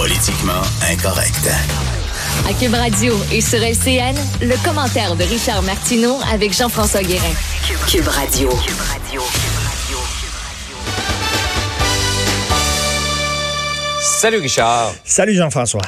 Politiquement incorrect. À Cube Radio et sur LCN, le commentaire de Richard Martineau avec Jean-François Guérin. Cube Radio. Salut Richard. Salut Jean-François.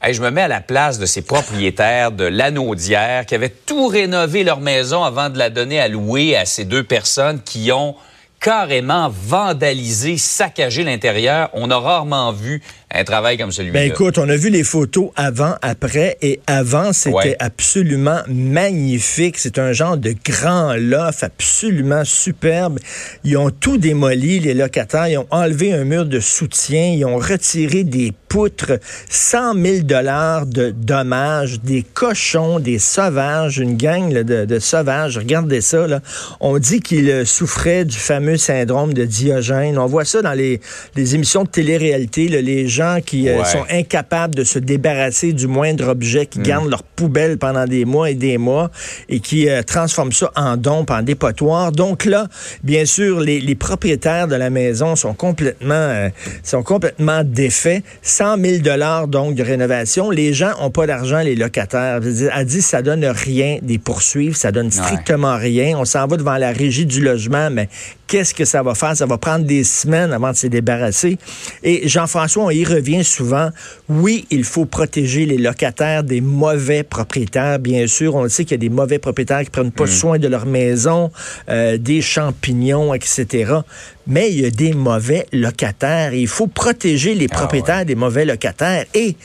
Hey, je me mets à la place de ces propriétaires de l'Anaudière qui avaient tout rénové leur maison avant de la donner à louer à ces deux personnes qui ont carrément vandalisé, saccagé l'intérieur. On a rarement vu un travail comme celui-là. Ben écoute, on a vu les photos avant, après, et avant, c'était absolument magnifique. C'est un genre de grand loft absolument superbe. Ils ont tout démoli, les locataires. Ils ont enlevé un mur de soutien. Ils ont retiré des poutres, 100 000 dollars de dommages, des cochons, des sauvages, une gang de, de, sauvages. Regardez ça, là. On dit qu'ils souffraient du fameux syndrome de Diogène. On voit ça dans les, les émissions de télé-réalité, les gens qui euh, sont incapables de se débarrasser du moindre objet, qui mm. gardent leur poubelle pendant des mois et des mois et qui euh, transforment ça en dompe, en dépotoir. Donc là, bien sûr, les, les propriétaires de la maison sont complètement, euh, sont complètement défaits. 100 000 dollars donc de rénovation. Les gens ont pas d'argent, les locataires. Elle dit ça donne rien des poursuivre, ça donne strictement rien. On s'en va devant la régie du logement, mais qu'est-ce que ça va faire? Ça va prendre des semaines avant de se débarrasser. Et Jean-François, on y revient souvent. Oui, il faut protéger les locataires des mauvais propriétaires, bien sûr. On le sait qu'il y a des mauvais propriétaires qui prennent pas mm. soin de leur maison, euh, des champignons, etc. Mais il y a des mauvais locataires. Et il faut protéger les ah propriétaires des mauvais locataires. Et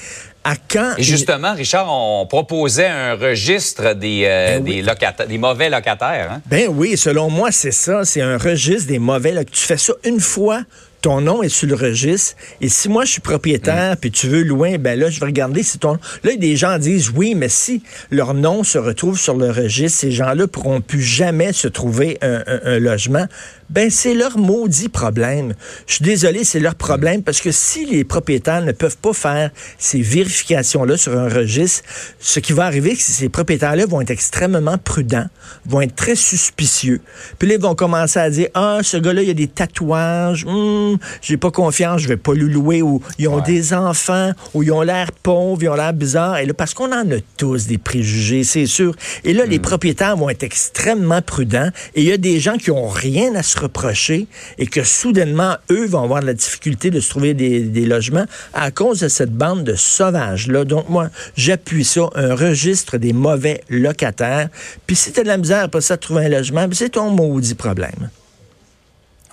à quand... Et justement, Richard, on proposait un registre des, euh, ben des, locataires, des mauvais locataires. Hein? Ben oui, selon moi, c'est ça. C'est un registre des mauvais locataires. Tu fais ça une fois, ton nom est sur le registre. Et si moi, je suis propriétaire, mm. puis tu veux louer, ben là, je vais regarder si ton... Là, des gens disent, oui, mais si leur nom se retrouve sur le registre, ces gens-là pourront plus jamais se trouver un logement ben c'est leur maudit problème. Je suis désolé, c'est leur problème parce que si les propriétaires ne peuvent pas faire ces vérifications-là sur un registre, ce qui va arriver, c'est que ces propriétaires-là vont être extrêmement prudents, vont être très suspicieux. Puis là, ils vont commencer à dire, ah, ce gars-là, il a des tatouages, hum, j'ai pas confiance, je vais pas le louer, ou ils ont des enfants, ou ils ont l'air pauvres, ils ont l'air bizarres. Et là, parce qu'on en a tous des préjugés, c'est sûr. Et là, les hmm. propriétaires vont être extrêmement prudents. Et il y a des gens qui ont rien à se reprocher et que soudainement, eux vont avoir de la difficulté de se trouver des, logements à cause de cette bande de sauvages-là. Donc, moi, j'appuie ça, un registre des mauvais locataires. Puis si t'as de la misère pour ça de trouver un logement, ben, c'est ton maudit problème.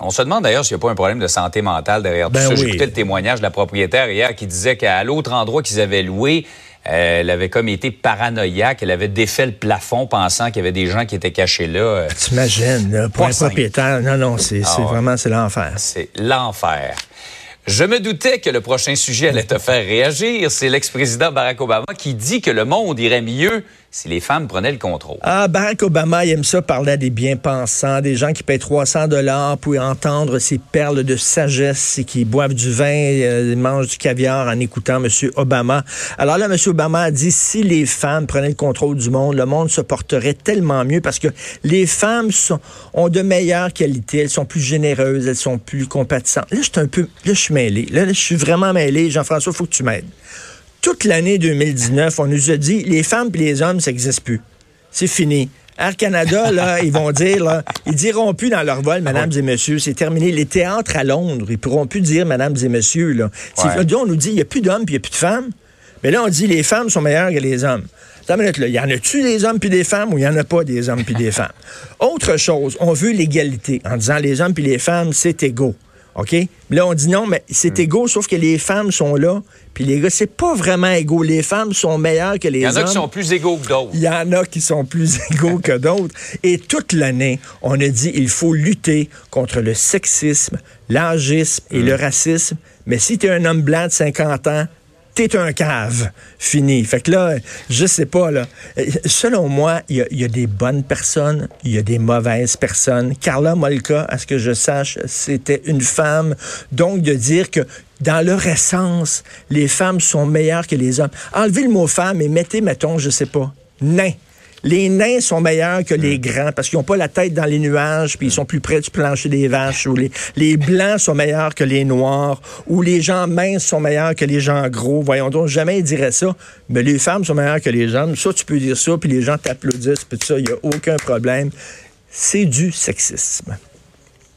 On se demande d'ailleurs s'il n'y a pas un problème de santé mentale derrière tout ben ça. J'ai écouté le témoignage de la propriétaire hier qui disait qu'à l'autre endroit qu'ils avaient loué, elle avait comme été paranoïaque. Elle avait défait le plafond pensant qu'il y avait des gens qui étaient cachés là. Euh, T'imagines, pour un propriétaire. Non, non, c'est ah vraiment, c'est l'enfer. C'est l'enfer. Je me doutais que le prochain sujet allait te faire réagir. C'est l'ex-président Barack Obama qui dit que le monde irait mieux si les femmes prenaient le contrôle. Ah, Barack Obama, il aime ça parler à des bien-pensants, des gens qui payent 300 dollars pour entendre ces perles de sagesse et qui boivent du vin, euh, mangent du caviar en écoutant M. Obama. Alors là, M. Obama a dit, si les femmes prenaient le contrôle du monde, le monde se porterait tellement mieux parce que les femmes ont de meilleures qualités, elles sont plus généreuses, elles sont plus compétentes. Là, je suis un peu, là, je suis mêlé. Là, je suis vraiment mêlé. Jean-François, faut que tu m'aides toute l'année 2019, on nous a dit les femmes et les hommes, ça n'existe plus. C'est fini. Air Canada, là, ils vont dire, là, ils diront plus dans leur vol, mesdames et messieurs, c'est terminé. Les théâtres à Londres, ils pourront plus dire, mesdames et messieurs, là. On nous dit, il n'y a plus d'hommes puis il n'y a plus de femmes. Mais là, on dit, les femmes sont meilleures que les hommes. Il y en a-tu des hommes puis des femmes ou il n'y en a pas des hommes puis des femmes? Autre chose, on veut l'égalité en disant les hommes puis les femmes, c'est égaux. OK? Là, on dit non, mais c'est hmm. égaux, sauf que les femmes sont là. Puis les gars, c'est pas vraiment égaux. Les femmes sont meilleures que les hommes. Il y en a qui sont plus égaux que d'autres. Il y en a qui sont plus égaux que d'autres. Et toute l'année, on a dit il faut lutter contre le sexisme, l'âgisme et le hmm. racisme. Mais si tu es un homme blanc de 50 ans, t'es un cave. Fini. Fait que là, je sais pas, là. Selon moi, il y, a des bonnes personnes, il y a des mauvaises personnes. Carla Molka, à ce que je sache, c'était une femme. Donc, de dire que dans leur essence, les femmes sont meilleures que les hommes. Enlevez le mot femme et mettez, mettons, je sais pas, nain. Les nains sont meilleurs que les grands parce qu'ils n'ont pas la tête dans les nuages, puis ils sont plus près du plancher des vaches, ou les, les blancs sont meilleurs que les noirs, ou les gens minces sont meilleurs que les gens gros. Voyons donc, jamais ils diraient ça. Mais les femmes sont meilleures que les hommes. Ça, tu peux dire ça, puis les gens t'applaudissent, puis tout ça, il n'y a aucun problème. C'est du sexisme.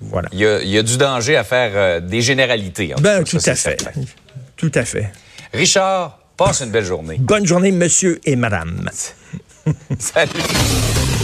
Voilà. Il y, a, du danger à faire euh, des généralités. Ben, tout à fait. Tout à fait. Richard, passe une belle journée. Bonne journée, monsieur et madame. Salut.